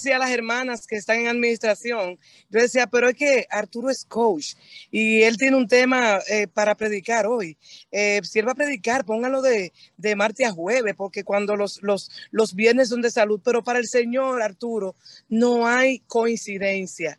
decía a las hermanas que están en administración, yo decía, pero es que Arturo es coach y él tiene un tema eh, para predicar hoy. Eh, si él va a predicar, póngalo de, de martes a jueves, porque cuando los, los, los viernes son de salud, pero para el Señor, Arturo, no hay coincidencia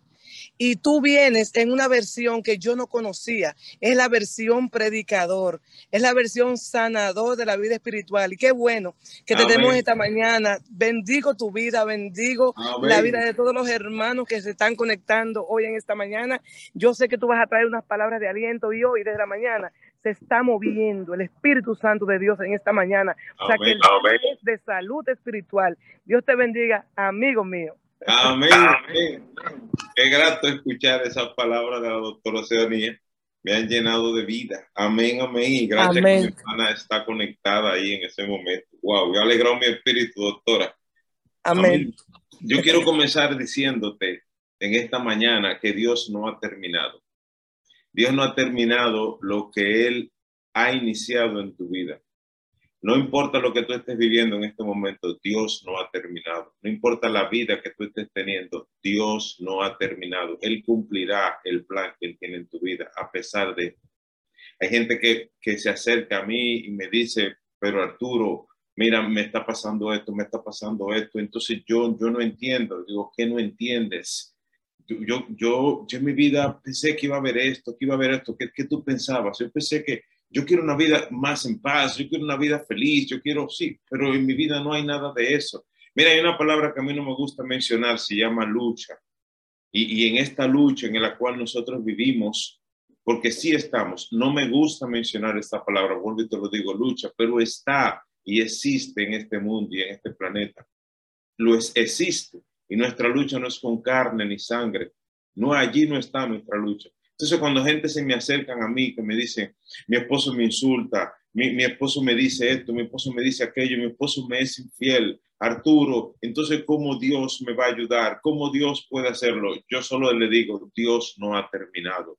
y tú vienes en una versión que yo no conocía. Es la versión predicador, es la versión sanador de la vida espiritual. Y qué bueno que te tenemos esta mañana. Bendigo tu vida, bendigo la vida de todos los hermanos que se están conectando hoy en esta mañana. Yo sé que tú vas a traer unas palabras de aliento y hoy desde la mañana se está moviendo el Espíritu Santo de Dios en esta mañana. O sea que el es de salud espiritual. Dios te bendiga, amigo mío. Amén. Qué grato escuchar esas palabras de la doctora Seonía. Me han llenado de vida. Amén, amén. Y gracias que mi hermana está conectada ahí en ese momento. Wow, me alegró mi espíritu, doctora. amén. Yo quiero comenzar diciéndote en esta mañana que Dios no ha terminado. Dios no ha terminado lo que Él ha iniciado en tu vida. No importa lo que tú estés viviendo en este momento, Dios no ha terminado. No importa la vida que tú estés teniendo, Dios no ha terminado. Él cumplirá el plan que Él tiene en tu vida a pesar de... Hay gente que, que se acerca a mí y me dice, pero Arturo, mira, me está pasando esto, me está pasando esto. Entonces yo, yo no entiendo. Digo, ¿qué no entiendes? Yo, yo, yo, en mi vida pensé que iba a haber esto, que iba a haber esto. ¿Qué, qué tú pensabas? Yo pensé que yo quiero una vida más en paz, yo quiero una vida feliz, yo quiero, sí, pero en mi vida no hay nada de eso. Mira, hay una palabra que a mí no me gusta mencionar, se llama lucha. Y, y en esta lucha en la cual nosotros vivimos, porque sí estamos, no me gusta mencionar esta palabra, vuelvo y te lo digo, lucha, pero está y existe en este mundo y en este planeta. Lo es, existe. Y nuestra lucha no es con carne ni sangre. No, allí no está nuestra lucha. Entonces, cuando gente se me acercan a mí, que me dicen, mi esposo me insulta, mi, mi, esposo me dice esto, mi esposo me dice aquello, mi esposo me es infiel, Arturo, entonces, ¿cómo Dios me va a ayudar? ¿Cómo Dios puede hacerlo? Yo solo le digo, Dios no ha terminado.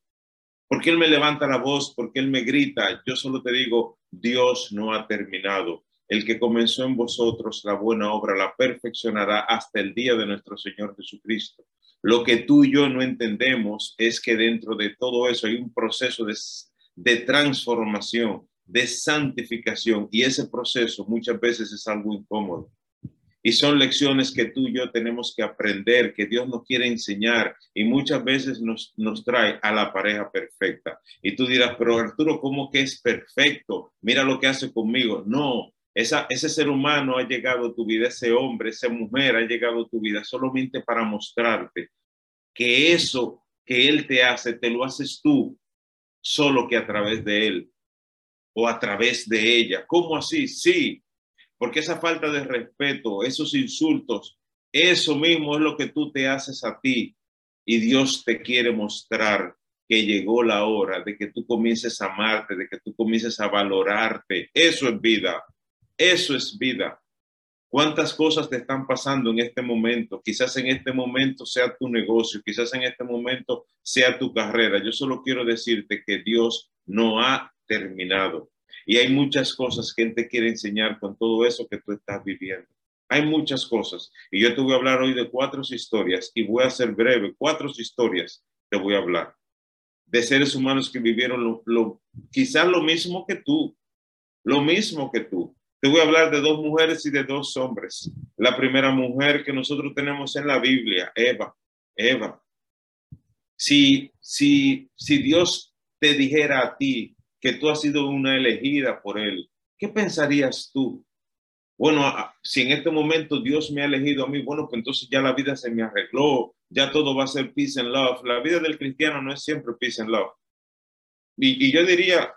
Porque Él me levanta la voz, porque Él me grita, yo solo te digo, Dios no ha terminado. El que comenzó en vosotros la buena obra la perfeccionará hasta el día de nuestro Señor Jesucristo. Lo que tú y yo no entendemos es que dentro de todo eso hay un proceso de, de transformación, de santificación, y ese proceso muchas veces es algo incómodo. Y son lecciones que tú y yo tenemos que aprender, que Dios nos quiere enseñar y muchas veces nos, nos trae a la pareja perfecta. Y tú dirás, pero Arturo, ¿cómo que es perfecto? Mira lo que hace conmigo. No, esa, ese ser humano ha llegado a tu vida, ese hombre, esa mujer ha llegado a tu vida solamente para mostrarte que eso que él te hace, te lo haces tú, solo que a través de él o a través de ella. ¿Cómo así? Sí, porque esa falta de respeto, esos insultos, eso mismo es lo que tú te haces a ti y Dios te quiere mostrar que llegó la hora de que tú comiences a amarte, de que tú comiences a valorarte. Eso es vida. Eso es vida. ¿Cuántas cosas te están pasando en este momento? Quizás en este momento sea tu negocio, quizás en este momento sea tu carrera. Yo solo quiero decirte que Dios no ha terminado. Y hay muchas cosas que Él te quiere enseñar con todo eso que tú estás viviendo. Hay muchas cosas. Y yo te voy a hablar hoy de cuatro historias y voy a ser breve. Cuatro historias te voy a hablar. De seres humanos que vivieron lo, lo quizás lo mismo que tú. Lo mismo que tú te voy a hablar de dos mujeres y de dos hombres. La primera mujer que nosotros tenemos en la Biblia, Eva. Eva. Si, si, si Dios te dijera a ti que tú has sido una elegida por Él, ¿qué pensarías tú? Bueno, si en este momento Dios me ha elegido a mí, bueno, pues entonces ya la vida se me arregló, ya todo va a ser peace and love. La vida del cristiano no es siempre peace and love. Y, y yo diría,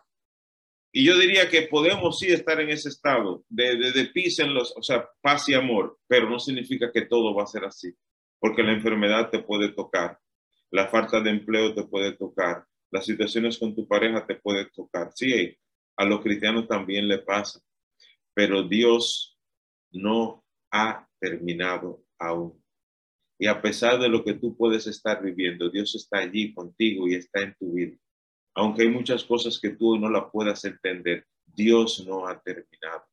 y yo diría que podemos sí estar en ese estado de, de, de en los, o sea, paz y amor, pero no significa que todo va a ser así, porque la enfermedad te puede tocar, la falta de empleo te puede tocar, las situaciones con tu pareja te puede tocar. Sí, a los cristianos también le pasa, pero Dios no ha terminado aún. Y a pesar de lo que tú puedes estar viviendo, Dios está allí contigo y está en tu vida aunque hay muchas cosas que tú no la puedas entender, Dios no ha terminado.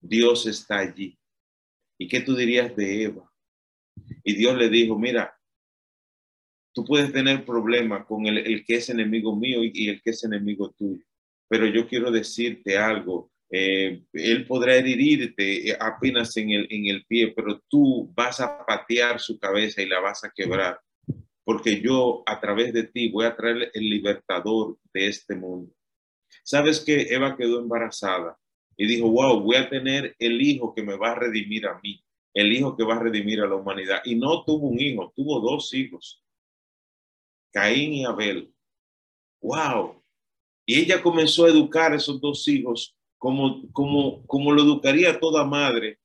Dios está allí. ¿Y qué tú dirías de Eva? Y Dios le dijo, mira, tú puedes tener problemas con el, que es enemigo mío y, el que es enemigo tuyo, pero yo quiero decirte algo. Eh, él podrá herirte eh, apenas en el, en el pie, pero tú vas a patear su cabeza y la vas a quebrar, porque yo a través de ti voy a traer el libertador de este mundo. ¿Sabes que Eva quedó embarazada y dijo, wow, voy a tener el hijo que me va a redimir a mí, el hijo que va a redimir a la humanidad? Y no tuvo un hijo, tuvo dos hijos, Caín y Abel. Wow. Y ella comenzó a educar a esos dos hijos como, como, como lo educaría toda madre,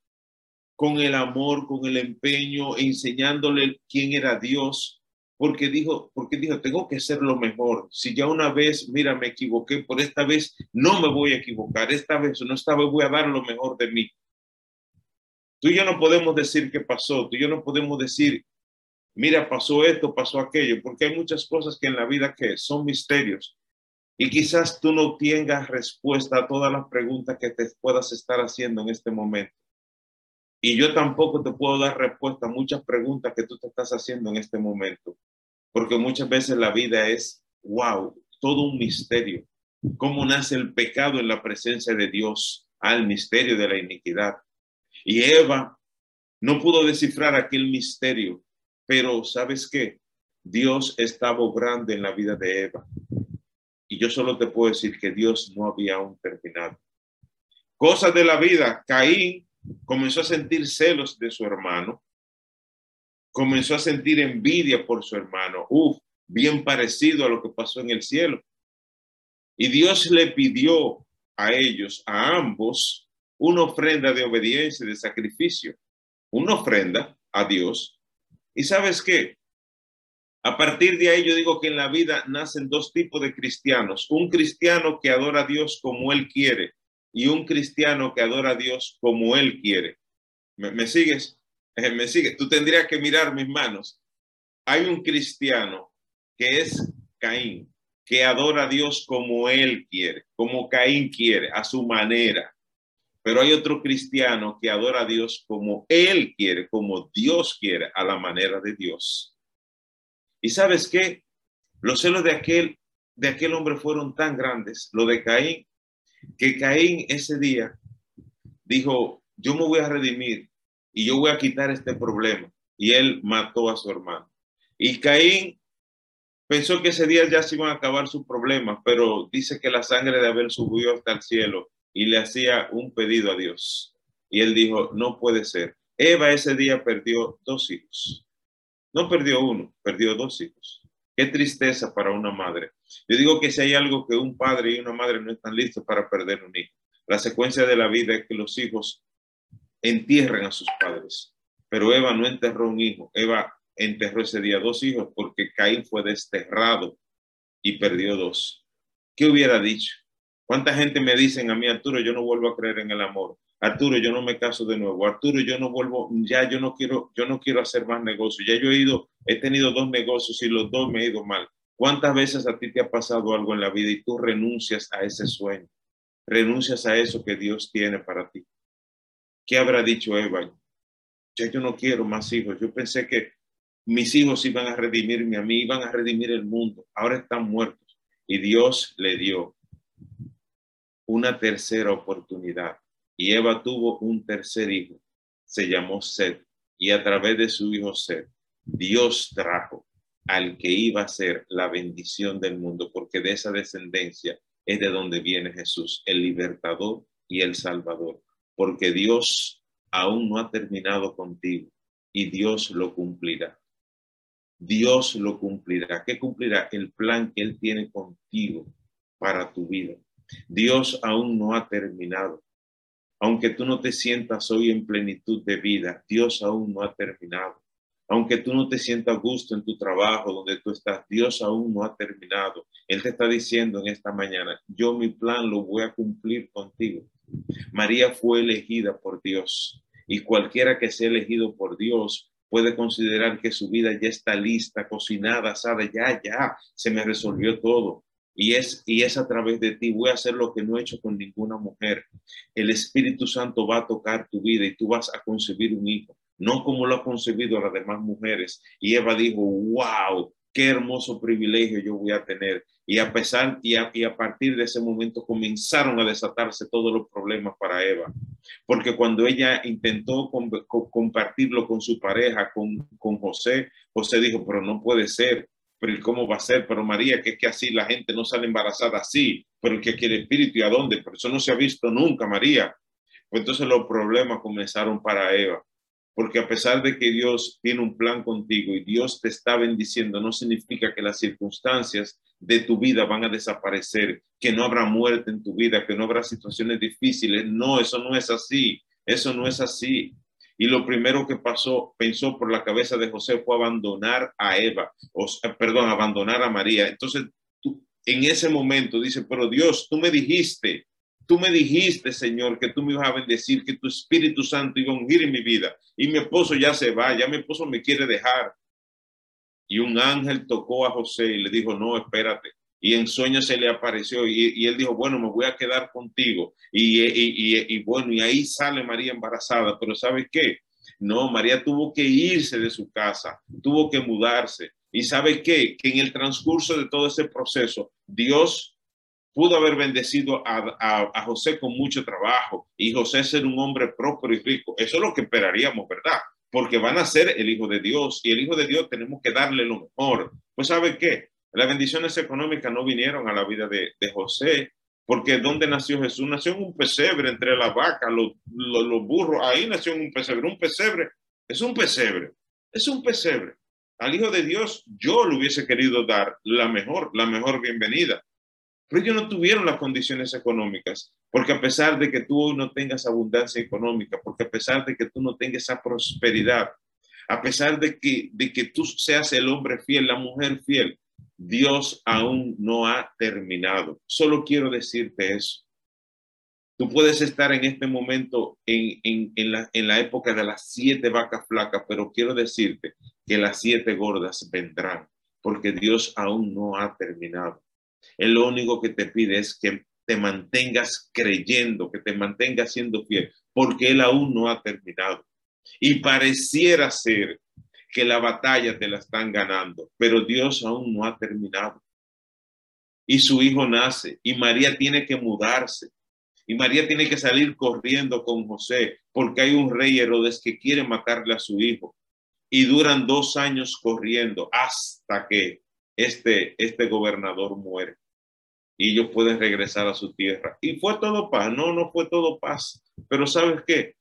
con el amor, con el empeño, enseñándole quién era Dios, porque dijo, porque dijo, tengo que ser lo mejor. Si ya una vez, mira, me equivoqué, por esta vez no me voy a equivocar, esta vez no, esta vez voy a dar lo mejor de mí. Tú y yo no podemos decir qué pasó, tú y yo no podemos decir, mira, pasó esto, pasó aquello, porque hay muchas cosas que en la vida que son misterios. Y quizás tú no tengas respuesta a todas las preguntas que te puedas estar haciendo en este momento. Y yo tampoco te puedo dar respuesta a muchas preguntas que tú te estás haciendo en este momento, porque muchas veces la vida es, wow, todo un misterio. ¿Cómo nace el pecado en la presencia de Dios? Al misterio de la iniquidad. Y Eva no pudo descifrar aquel misterio, pero ¿sabes qué? Dios estaba obrando en la vida de Eva. Y yo solo te puedo decir que Dios no había aún terminado. Cosas de la vida, Caín comenzó a sentir celos de su hermano, comenzó a sentir envidia por su hermano, uf, bien parecido a lo que pasó en el cielo. Y Dios le pidió a ellos, a ambos, una ofrenda de obediencia, de sacrificio, una ofrenda a Dios. Y sabes qué? A partir de ahí yo digo que en la vida nacen dos tipos de cristianos. Un cristiano que adora a Dios como él quiere y un cristiano que adora a Dios como Él quiere. ¿Me, sigues? Eh, ¿Me sigues? Tú tendrías que mirar mis manos. Hay un cristiano que es Caín, que adora a Dios como Él quiere, como Caín quiere, a su manera. Pero hay otro cristiano que adora a Dios como Él quiere, como Dios quiere, a la manera de Dios. ¿Y sabes qué? Los celos de aquel, de aquel hombre fueron tan grandes, lo de Caín, que Caín ese día dijo, yo me voy a redimir y yo voy a quitar este problema. Y él mató a su hermano. Y Caín pensó que ese día ya se iban a acabar sus problemas, pero dice que la sangre de Abel subió hasta el cielo y le hacía un pedido a Dios. Y él dijo, no puede ser. Eva ese día perdió dos hijos. No perdió uno, perdió dos hijos. Qué tristeza para una madre. Yo digo que si hay algo que un padre y una madre no están listos para perder un hijo, la secuencia de la vida es que los hijos entierren a sus padres. Pero Eva no enterró un hijo. Eva enterró ese día dos hijos porque Caín fue desterrado y perdió dos. ¿Qué hubiera dicho? ¿Cuánta gente me dicen a mí, Arturo, yo no vuelvo a creer en el amor? Arturo, yo no me caso de nuevo. Arturo, yo no vuelvo, ya yo no quiero, yo no quiero hacer más negocios. Ya yo he ido, he tenido dos negocios y los dos me he ido mal. ¿Cuántas veces a ti te ha pasado algo en la vida y tú renuncias a ese sueño? Renuncias a eso que Dios tiene para ti. ¿Qué habrá dicho Eva? Ya yo no quiero más hijos. Yo pensé que mis hijos iban a redimirme a mí, iban a redimir el mundo. Ahora están muertos. Y Dios le dio una tercera oportunidad y Eva tuvo un tercer hijo, se llamó Seth, y a través de su hijo Seth, Dios trajo al que iba a ser la bendición del mundo, porque de esa descendencia es de donde viene Jesús, el libertador y el salvador, porque Dios aún no ha terminado contigo y Dios lo cumplirá. Dios lo cumplirá. ¿Qué cumplirá? El plan que Él tiene contigo para tu vida. Dios aún no ha terminado. Aunque tú no te sientas hoy en plenitud de vida, Dios aún no ha terminado. Aunque tú no te sientas gusto en tu trabajo donde tú estás, Dios aún no ha terminado. Él te está diciendo en esta mañana, yo mi plan lo voy a cumplir contigo. María fue elegida por Dios y cualquiera que sea elegido por Dios puede considerar que su vida ya está lista, cocinada, asada, ya, ya, se me resolvió todo y es, y es a través de ti. Voy a hacer lo que no he hecho con ninguna mujer. El Espíritu Santo va a tocar tu vida y tú vas a concebir un hijo. no como lo ha concebido las demás mujeres. Y Eva dijo, wow, qué hermoso privilegio yo voy a tener. Y a pesar y a, y a, partir de ese momento comenzaron a desatarse todos los problemas para Eva. Porque cuando ella intentó compartirlo con su pareja, con, con José, José dijo, pero no puede ser. Pero ¿cómo va a ser? Pero María, que es que así la gente no sale embarazada así, pero que quiere espíritu y a dónde, pero eso no se ha visto nunca, María. Pues entonces los problemas comenzaron para Eva porque a pesar de que Dios tiene un plan contigo y Dios te está bendiciendo, no significa que las circunstancias de tu vida van a desaparecer, que no habrá muerte en tu vida, que no habrá situaciones difíciles. No, eso no es así. Eso no es así. Y lo primero que pasó, pensó por la cabeza de José fue abandonar a Eva, o, perdón, abandonar a María. Entonces, en ese momento dice, pero Dios, tú me dijiste Tú me dijiste, Señor, que tú me ibas a bendecir, que tu Espíritu Santo iba a ungir en mi vida. Y mi esposo ya se va, ya mi esposo me quiere dejar. Y un ángel tocó a José y le dijo, no, espérate. Y en sueño se le apareció y, él dijo, bueno, me voy a quedar contigo. Y, bueno, y ahí sale María embarazada. Pero ¿sabes qué? No, María tuvo que irse de su casa, tuvo que mudarse. Y ¿sabe qué? Que en el transcurso de todo ese proceso, Dios pudo haber bendecido a, a, José con mucho trabajo y José ser un hombre próspero y rico. Eso es lo que esperaríamos, ¿verdad? Porque van a ser el Hijo de Dios y el Hijo de Dios tenemos que darle lo mejor. Pues ¿sabe qué? Las bendiciones económicas no vinieron a la vida de, de José, porque ¿dónde nació Jesús? Nació en un pesebre entre la vaca, los, los, los burros, ahí nació en un pesebre. Un pesebre es un pesebre, es un pesebre. Al Hijo de Dios yo le hubiese querido dar la mejor, la mejor bienvenida pero ellos no tuvieron las condiciones económicas, porque a pesar de que tú no tengas abundancia económica, porque a pesar de que tú no tengas esa prosperidad, a pesar de que, de que tú seas el hombre fiel, la mujer fiel, Dios aún no ha terminado. Solo quiero decirte eso. Tú puedes estar en este momento en, en, en, la, en la época de las siete vacas flacas, pero quiero decirte que las siete gordas vendrán, porque Dios aún no ha terminado. Él lo único que te pide es que te mantengas creyendo, que te mantengas siendo fiel, porque Él aún no ha terminado. Y pareciera ser que la batalla te la están ganando, pero Dios aún no ha terminado. Y su hijo nace y María tiene que mudarse. Y María tiene que salir corriendo con José porque hay un rey Herodes que quiere matarle a su hijo. Y duran dos años corriendo hasta que este, este gobernador muere y ellos pueden regresar a su tierra. Y fue todo paz, no, no fue todo paz, pero ¿sabes qué?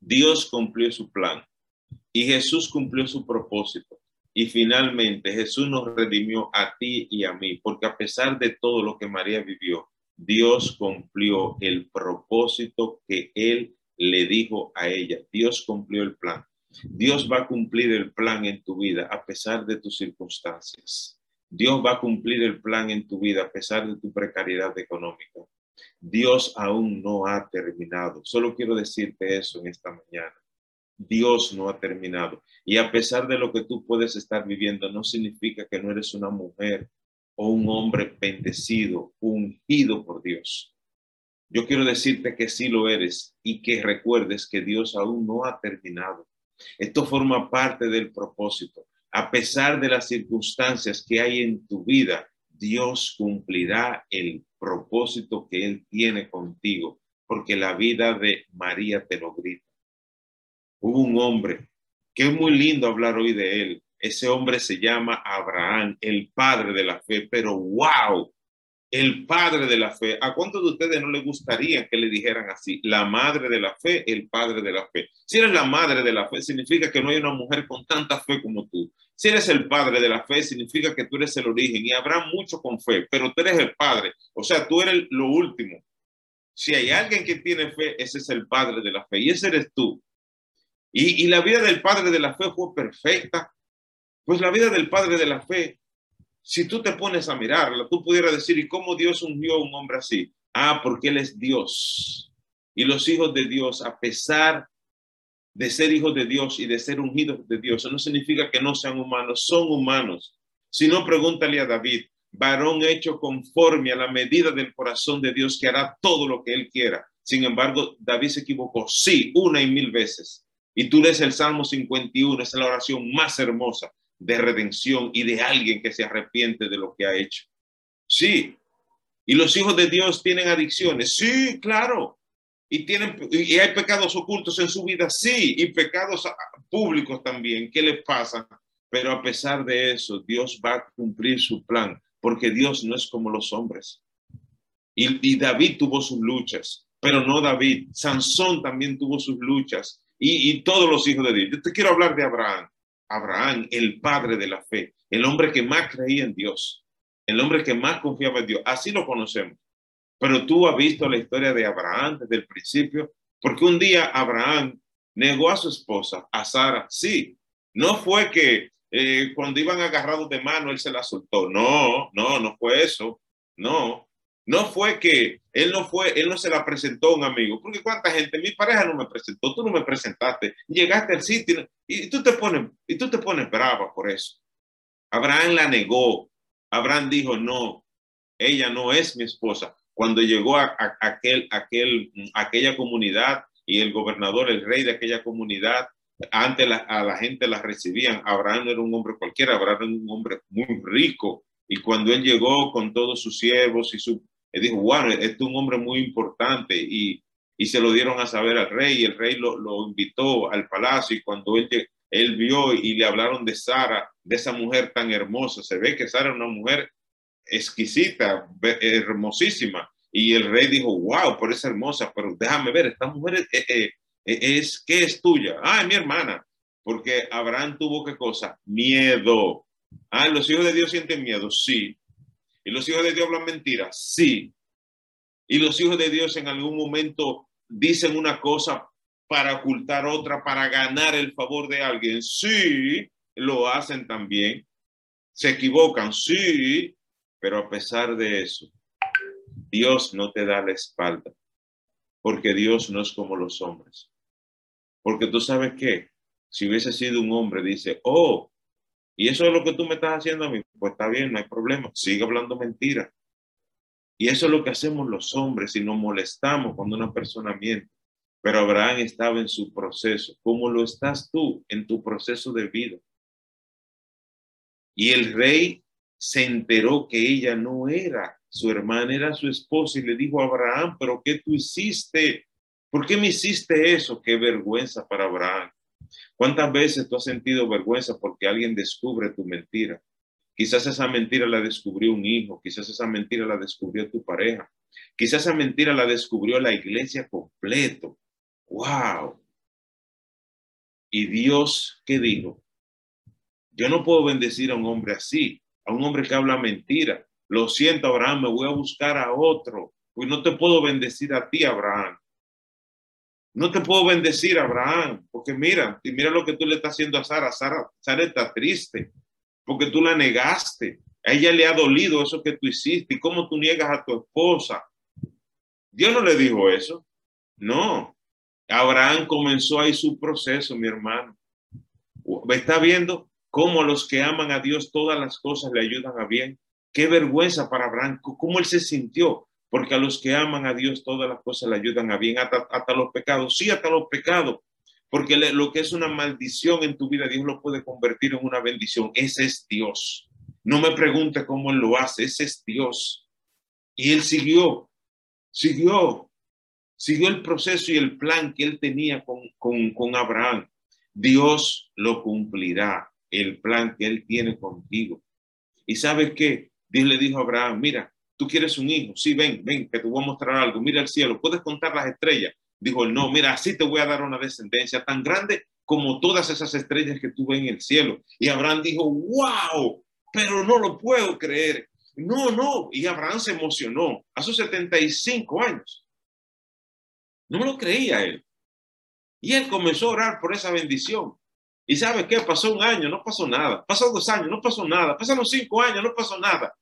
Dios cumplió su plan y Jesús cumplió su propósito. Y finalmente Jesús nos redimió a ti y a mí, porque a pesar de todo lo que María vivió, Dios cumplió el propósito que Él le dijo a ella. Dios cumplió el plan. Dios va a cumplir el plan en tu vida a pesar de tus circunstancias. Dios va a cumplir el plan en tu vida a pesar de tu precariedad económica. Dios aún no ha terminado. Solo quiero decirte eso en esta mañana. Dios no ha terminado. Y a pesar de lo que tú puedes estar viviendo, no significa que no eres una mujer o un hombre bendecido, ungido por Dios. Yo quiero decirte que sí lo eres y que recuerdes que Dios aún no ha terminado. Esto forma parte del propósito. A pesar de las circunstancias que hay en tu vida, Dios cumplirá el propósito que Él tiene contigo, porque la vida de María te lo grita. Hubo un hombre que es muy lindo hablar hoy de él. Ese hombre se llama Abraham, el padre de la fe, pero wow, el padre de la fe. ¿A cuántos de ustedes no les gustaría que le dijeran así? La madre de la fe, el padre de la fe. Si eres la madre de la fe, significa que no hay una mujer con tanta fe como tú. Si eres el padre de la fe, significa que tú eres el origen y habrá mucho con fe, pero tú eres el padre. O sea, tú eres lo último. Si hay alguien que tiene fe, ese es el padre de la fe y ese eres tú. Y, y la vida del padre de la fe fue perfecta. Pues la vida del padre de la fe si tú te pones a mirarla, tú pudieras decir, ¿y cómo Dios ungió a un hombre así? Ah, porque Él es Dios. Y los hijos de Dios, a pesar de ser hijos de Dios y de ser ungidos de Dios, eso no significa que no sean humanos, son humanos. Si no, pregúntale a David, varón hecho conforme a la medida del corazón de Dios que hará todo lo que Él quiera. Sin embargo, David se equivocó, sí, una y mil veces. Y tú lees el Salmo 51, es la oración más hermosa de redención y de alguien que se arrepiente de lo que ha hecho. Sí. ¿Y los hijos de Dios tienen adicciones? Sí, claro. ¿Y, tienen, y hay pecados ocultos en su vida? Sí. ¿Y pecados públicos también? ¿Qué les pasa? Pero a pesar de eso, Dios va a cumplir su plan, porque Dios no es como los hombres. Y, y David tuvo sus luchas, pero no David. Sansón también tuvo sus luchas y, todos los hijos de Dios. Yo te quiero hablar de Abraham. Abraham, el padre de la fe, el hombre que más creía en Dios, el hombre que más confiaba en Dios. Así lo conocemos. Pero tú has visto la historia de Abraham desde el principio, porque un día Abraham negó a su esposa, a Sara. Sí, no fue que eh, cuando iban agarrados de mano él se la soltó. No, no, no fue eso. No, no fue que él no fue, él no se la presentó a un amigo, porque cuánta gente, mi pareja no me presentó, tú no me presentaste, llegaste al sitio y tú te pones, y tú te pones brava por eso. Abraham la negó. Abraham dijo, no, ella no es mi esposa. Cuando llegó a, aquel, aquel, aquella comunidad y el gobernador, el rey de aquella comunidad, antes a la gente la recibían. Abraham era un hombre cualquiera, Abraham era un hombre muy rico. Y cuando él llegó con todos sus siervos y su, él dijo, wow, es un hombre muy importante y, y se lo dieron a saber al rey y el rey lo, lo invitó al palacio y cuando él, él vio y le hablaron de Sara, de esa mujer tan hermosa, se ve que Sara es una mujer exquisita, hermosísima. Y el rey dijo, wow, por esa hermosa, pero déjame ver, esta mujer es, es, es, ¿qué es tuya? Ah, es mi hermana. Porque Abraham tuvo qué cosa? Miedo. Ah, los hijos de Dios sienten miedo, sí. ¿Y los hijos de Dios hablan mentiras? Sí. ¿Y los hijos de Dios en algún momento dicen una cosa para ocultar otra, para ganar el favor de alguien? Sí, lo hacen también. Se equivocan, sí, pero a pesar de eso, Dios no te da la espalda, porque Dios no es como los hombres. Porque tú sabes que si hubiese sido un hombre, dice, oh, y eso es lo que tú me estás haciendo a mí. Pues está bien, no hay problema. Sigue hablando mentira. Y eso es lo que hacemos los hombres y nos molestamos cuando una persona miente. Pero Abraham estaba en su proceso. ¿Cómo lo estás tú en tu proceso de vida? Y el rey se enteró que ella no era su hermana, era su esposa y le dijo a Abraham, pero ¿qué tú hiciste? ¿Por qué me hiciste eso? Qué vergüenza para Abraham. ¿Cuántas veces tú has sentido vergüenza porque alguien descubre tu mentira? Quizás esa mentira la descubrió un hijo, quizás esa mentira la descubrió tu pareja, quizás esa mentira la descubrió la iglesia completo. ¡Wow! Y Dios, ¿qué dijo? Yo no puedo bendecir a un hombre así, a un hombre que habla mentira. Lo siento, Abraham, me voy a buscar a otro. Pues no te puedo bendecir a ti, Abraham. No te puedo bendecir, Abraham, porque mira, y mira lo que tú le estás haciendo a Sara. Sara, Sara está triste porque tú la negaste. A ella le ha dolido eso que tú hiciste y cómo tú niegas a tu esposa. Dios no le dijo eso. No. Abraham comenzó ahí su proceso, mi hermano. Está viendo cómo los que aman a Dios todas las cosas le ayudan a bien. Qué vergüenza para Abraham, cómo él se sintió porque a los que aman a Dios todas las cosas le ayudan a bien, hasta, los pecados, sí, hasta los pecados, porque lo que es una maldición en tu vida, Dios lo puede convertir en una bendición. Ese es Dios. No me pregunte cómo lo hace, ese es Dios. Y Él siguió, siguió, siguió el proceso y el plan que Él tenía con, con, con Abraham. Dios lo cumplirá, el plan que Él tiene contigo. ¿Y sabes qué? Dios le dijo a Abraham, mira, tú quieres un hijo, sí, ven, ven, que te voy a mostrar algo, mira el cielo, puedes contar las estrellas. Dijo él, no, mira, así te voy a dar una descendencia tan grande como todas esas estrellas que tuve en el cielo. Y Abraham dijo, wow, pero no lo puedo creer. No, no, y Abraham se emocionó a sus 75 años. No lo creía él. Y él comenzó a orar por esa bendición. ¿Y sabe qué? Pasó un año, no pasó nada. Pasó dos años, no pasó nada. Pasaron cinco años, no pasó nada.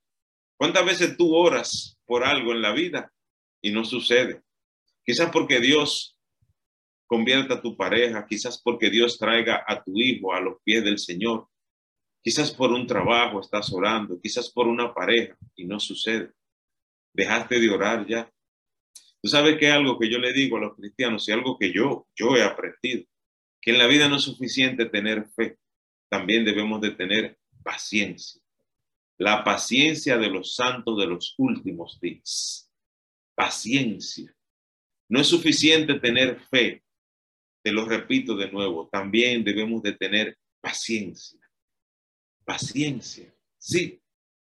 ¿Cuántas veces tú oras por algo en la vida y no sucede? Quizás porque Dios convierta a tu pareja, quizás porque Dios traiga a tu hijo a los pies del Señor, quizás por un trabajo estás orando, quizás por una pareja y no sucede. Dejaste de orar ya. Tú sabes que algo que yo le digo a los cristianos y algo que yo, yo he aprendido, que en la vida no es suficiente tener fe, también debemos de tener paciencia. La paciencia de los santos de los últimos días. Paciencia. No es suficiente tener fe. Te lo repito de nuevo, también debemos de tener paciencia. Paciencia. Sí.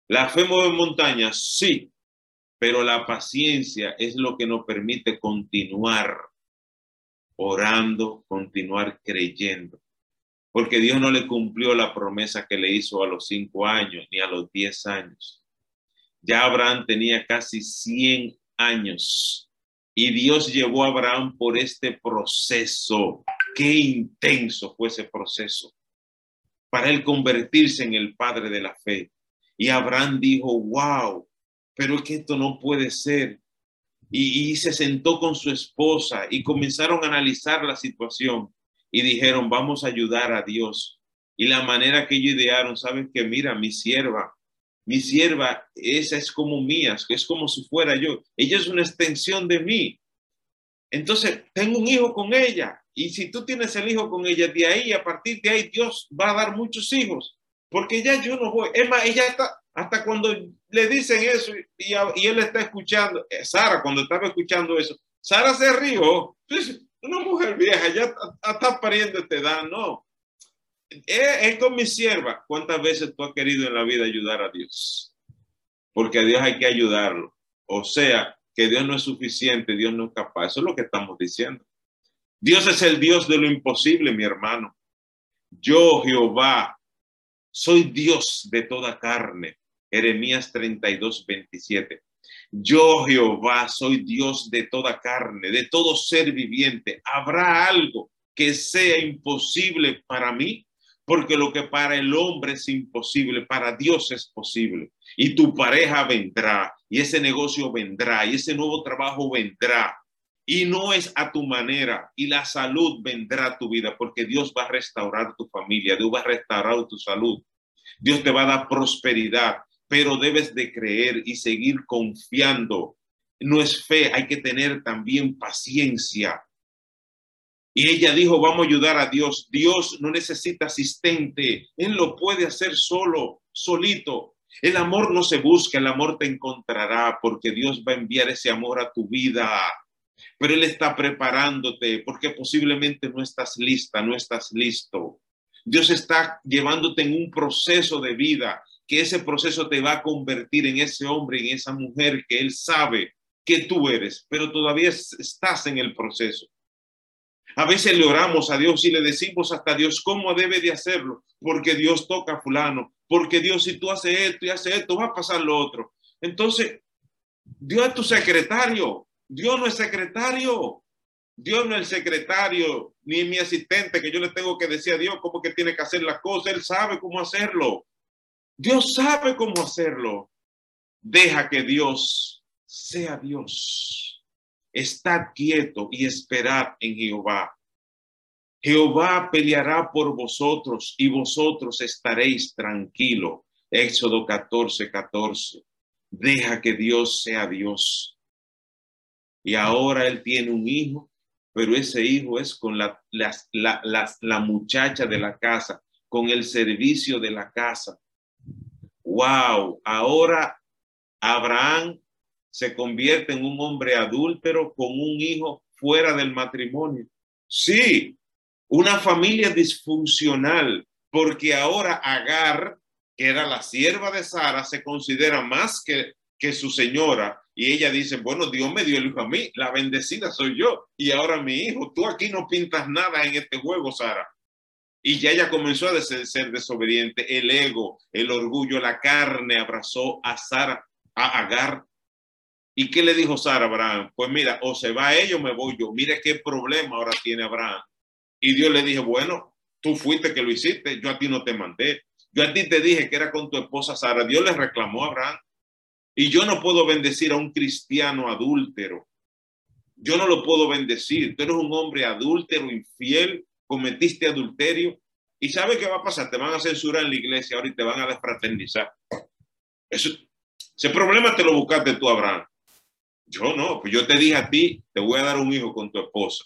La fe mueve montañas, sí, pero la paciencia es lo que nos permite continuar orando, continuar creyendo. Porque Dios no le cumplió la promesa que le hizo a los cinco años ni a los diez años. Ya Abraham tenía casi cien años y Dios llevó a Abraham por este proceso. Qué intenso fue ese proceso para él convertirse en el padre de la fe. Y Abraham dijo, wow, pero es que esto no puede ser y, se sentó con su esposa y comenzaron a analizar la situación y dijeron, vamos a ayudar a Dios. Y la manera que ellos idearon, sabes que mira, mi sierva, mi sierva, esa es como mía, es como si fuera yo. Ella es una extensión de mí. Entonces, tengo un hijo con ella. Y si tú tienes el hijo con ella, de ahí, a partir de ahí, Dios va a dar muchos hijos. Porque ya yo no voy. Es más, ella está, hasta cuando le dicen eso y, y, él está escuchando, eh, Sara, cuando estaba escuchando eso, Sara se rió. Una mujer vieja ya está pariendo te da, no. Es, con mi sierva. ¿Cuántas veces tú has querido en la vida ayudar a Dios? Porque a Dios hay que ayudarlo. O sea, que Dios no es suficiente, Dios no es capaz. Eso es lo que estamos diciendo. Dios es el Dios de lo imposible, mi hermano. Yo, Jehová, soy Dios de toda carne. Jeremías 32, 27. Yo, Jehová, soy Dios de toda carne, de todo ser viviente. ¿Habrá algo que sea imposible para mí? Porque lo que para el hombre es imposible, para Dios es posible. Y tu pareja vendrá, y ese negocio vendrá, y ese nuevo trabajo vendrá. Y no es a tu manera, y la salud vendrá a tu vida, porque Dios va a restaurar tu familia, Dios va a restaurar tu salud. Dios te va a dar prosperidad, pero debes de creer y seguir confiando. No es fe, hay que tener también paciencia. Y ella dijo, vamos a ayudar a Dios. Dios no necesita asistente, Él lo puede hacer solo, solito. El amor no se busca, el amor te encontrará porque Dios va a enviar ese amor a tu vida. Pero Él está preparándote porque posiblemente no estás lista, no estás listo. Dios está llevándote en un proceso de vida que ese proceso te va a convertir en ese hombre, en esa mujer que Él sabe que tú eres, pero todavía estás en el proceso. A veces le oramos a Dios y le decimos hasta Dios cómo debe de hacerlo, porque Dios toca a fulano, porque Dios si tú haces esto y haces esto, va a pasar lo otro. Entonces, Dios es tu secretario, Dios no es secretario, Dios no es secretario ni mi asistente que yo le tengo que decir a Dios cómo que tiene que hacer las cosas, Él sabe cómo hacerlo. Dios sabe cómo hacerlo. Deja que Dios sea Dios. Estad quieto y esperad en Jehová. Jehová peleará por vosotros y vosotros estaréis tranquilo. Éxodo 14, 14. Deja que Dios sea Dios. Y ahora él tiene un hijo, pero ese hijo es con la, la, la, la muchacha de la casa, con el servicio de la casa wow, ahora Abraham se convierte en un hombre adúltero con un hijo fuera del matrimonio. Sí, una familia disfuncional, porque ahora Agar, que era la sierva de Sara, se considera más que, que su señora. Y ella dice, bueno, Dios me dio el hijo a mí, la bendecida soy yo. Y ahora mi hijo, tú aquí no pintas nada en este juego, Sara. Y ya ella comenzó a ser desobediente. El ego, el orgullo, la carne abrazó a Sara, a Agar. ¿Y qué le dijo Sara a Abraham? Pues mira, o se va ella o me voy yo. Mire qué problema ahora tiene Abraham. Y Dios le dijo, bueno, tú fuiste que lo hiciste, yo a ti no te mandé. Yo a ti te dije que era con tu esposa Sara. Dios le reclamó a Abraham. Y yo no puedo bendecir a un cristiano adúltero. Yo no lo puedo bendecir. Tú eres un hombre adúltero, infiel, cometiste adulterio. ¿Y sabe qué va a pasar? Te van a censurar en la iglesia ahora y te van a desfraternizar. Ese problema te lo buscaste tú, Abraham. Yo no, pues yo te dije a ti, te voy a dar un hijo con tu esposa.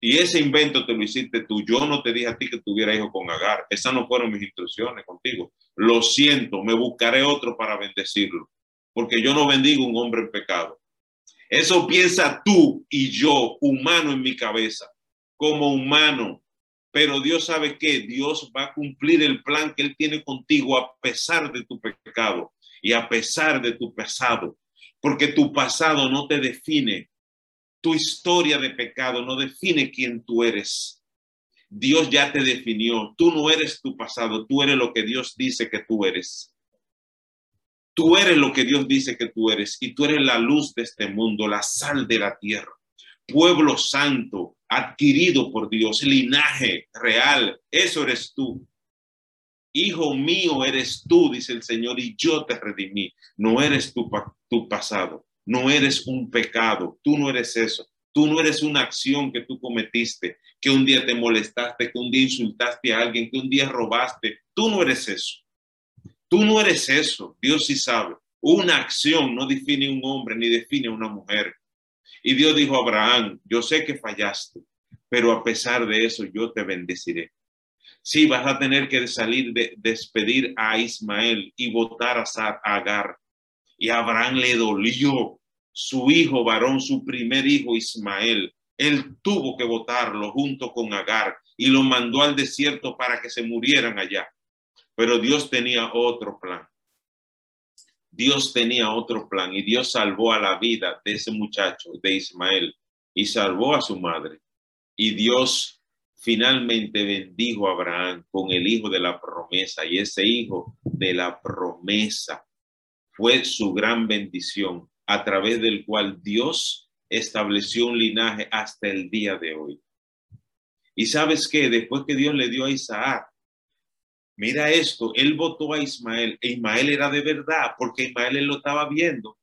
Y ese invento te lo hiciste tú. Yo no te dije a ti que tuviera hijo con Agar. Esas no fueron mis instrucciones contigo. Lo siento, me buscaré otro para bendecirlo. Porque yo no bendigo un hombre en pecado. Eso piensa tú y yo, humano en mi cabeza, como humano. Pero Dios sabe que Dios va a cumplir el plan que Él tiene contigo a pesar de tu pecado y a pesar de tu pasado. Porque tu pasado no te define, tu historia de pecado no define quién tú eres. Dios ya te definió. Tú no eres tu pasado, tú eres lo que Dios dice que tú eres. Tú eres lo que Dios dice que tú eres y tú eres la luz de este mundo, la sal de la tierra, pueblo santo, adquirido por Dios, linaje real. Eso eres tú. Hijo mío eres tú, dice el Señor, y yo te redimí. No eres tu, tu pasado. No eres un pecado, tú no eres eso. Tú no eres una acción que tú cometiste, que un día te molestaste, que un día insultaste a alguien, que un día robaste. Tú no eres eso. Tú no eres eso. Dios sí sabe. Una acción no define un hombre ni define una mujer. Y Dios dijo a Abraham, yo sé que fallaste, pero a pesar de eso yo te bendeciré. Sí, vas a tener que salir de despedir a Ismael y votar a Agar y Abraham le dolió su hijo varón, su primer hijo Ismael. Él tuvo que votarlo junto con Agar y lo mandó al desierto para que se murieran allá. Pero Dios tenía otro plan. Dios tenía otro plan y Dios salvó a la vida de ese muchacho, de Ismael, y salvó a su madre. Y Dios finalmente bendijo a Abraham con el hijo de la promesa y ese hijo de la promesa fue su gran bendición, a través del cual Dios estableció un linaje hasta el día de hoy. Y sabes qué, después que Dios le dio a Isaac, mira esto, él votó a Ismael, e Ismael era de verdad, porque Ismael él lo estaba viendo,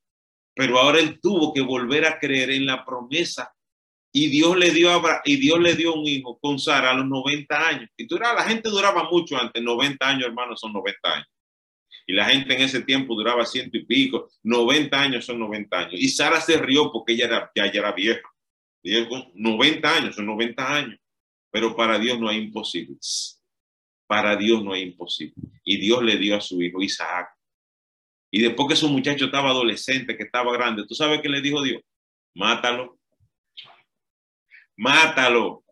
pero ahora él tuvo que volver a creer en la promesa y Dios le dio a, y Dios le dio un hijo con Sara a los 90 años. Y la gente duraba mucho antes, 90 años, hermanos, son 90 años. Y la gente en ese tiempo duraba ciento y pico, 90 años son 90 años. Y Sara se rió porque ella era, ya, era vieja. 90 años son 90 años. Pero para Dios no hay imposibles. Para Dios no hay imposible. Y Dios le dio a su hijo Isaac. Y después que su muchacho estaba adolescente, que estaba grande, ¿tú sabes qué le dijo Dios? Mátalo. Mátalo.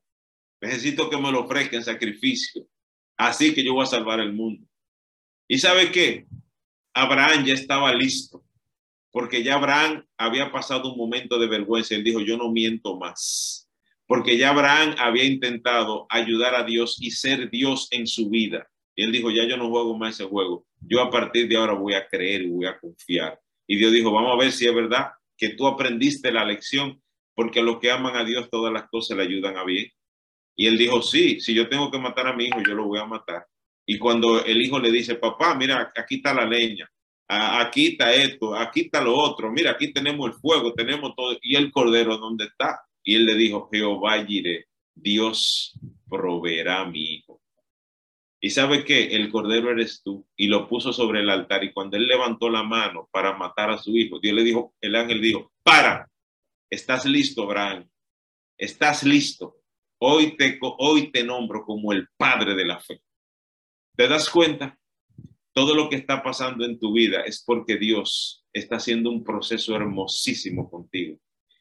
Necesito que me lo ofrezca en sacrificio. Así que yo voy a salvar el mundo. ¿Y sabe qué? Abraham ya estaba listo, porque ya Abraham había pasado un momento de vergüenza. Él dijo, yo no miento más, porque ya Abraham había intentado ayudar a Dios y ser Dios en su vida. Y él dijo, ya yo no juego más ese juego. Yo a partir de ahora voy a creer y voy a confiar. Y Dios dijo, vamos a ver si es verdad que tú aprendiste la lección, porque los que aman a Dios todas las cosas le ayudan a bien. Y él dijo, sí, si yo tengo que matar a mi hijo, yo lo voy a matar. Y cuando el hijo le dice, papá, mira, aquí está la leña, aquí está esto, aquí está lo otro, mira, aquí tenemos el fuego, tenemos todo, y el cordero, ¿dónde está? Y él le dijo, Jehová iré, Dios proveerá a mi hijo. Y sabe que el cordero eres tú, y lo puso sobre el altar, y cuando él levantó la mano para matar a su hijo, Dios le dijo, el ángel dijo, para, estás listo, Abraham, estás listo. Hoy te, hoy te nombro como el padre de la fe. ¿Te das cuenta? Todo lo que está pasando en tu vida es porque Dios está haciendo un proceso hermosísimo contigo.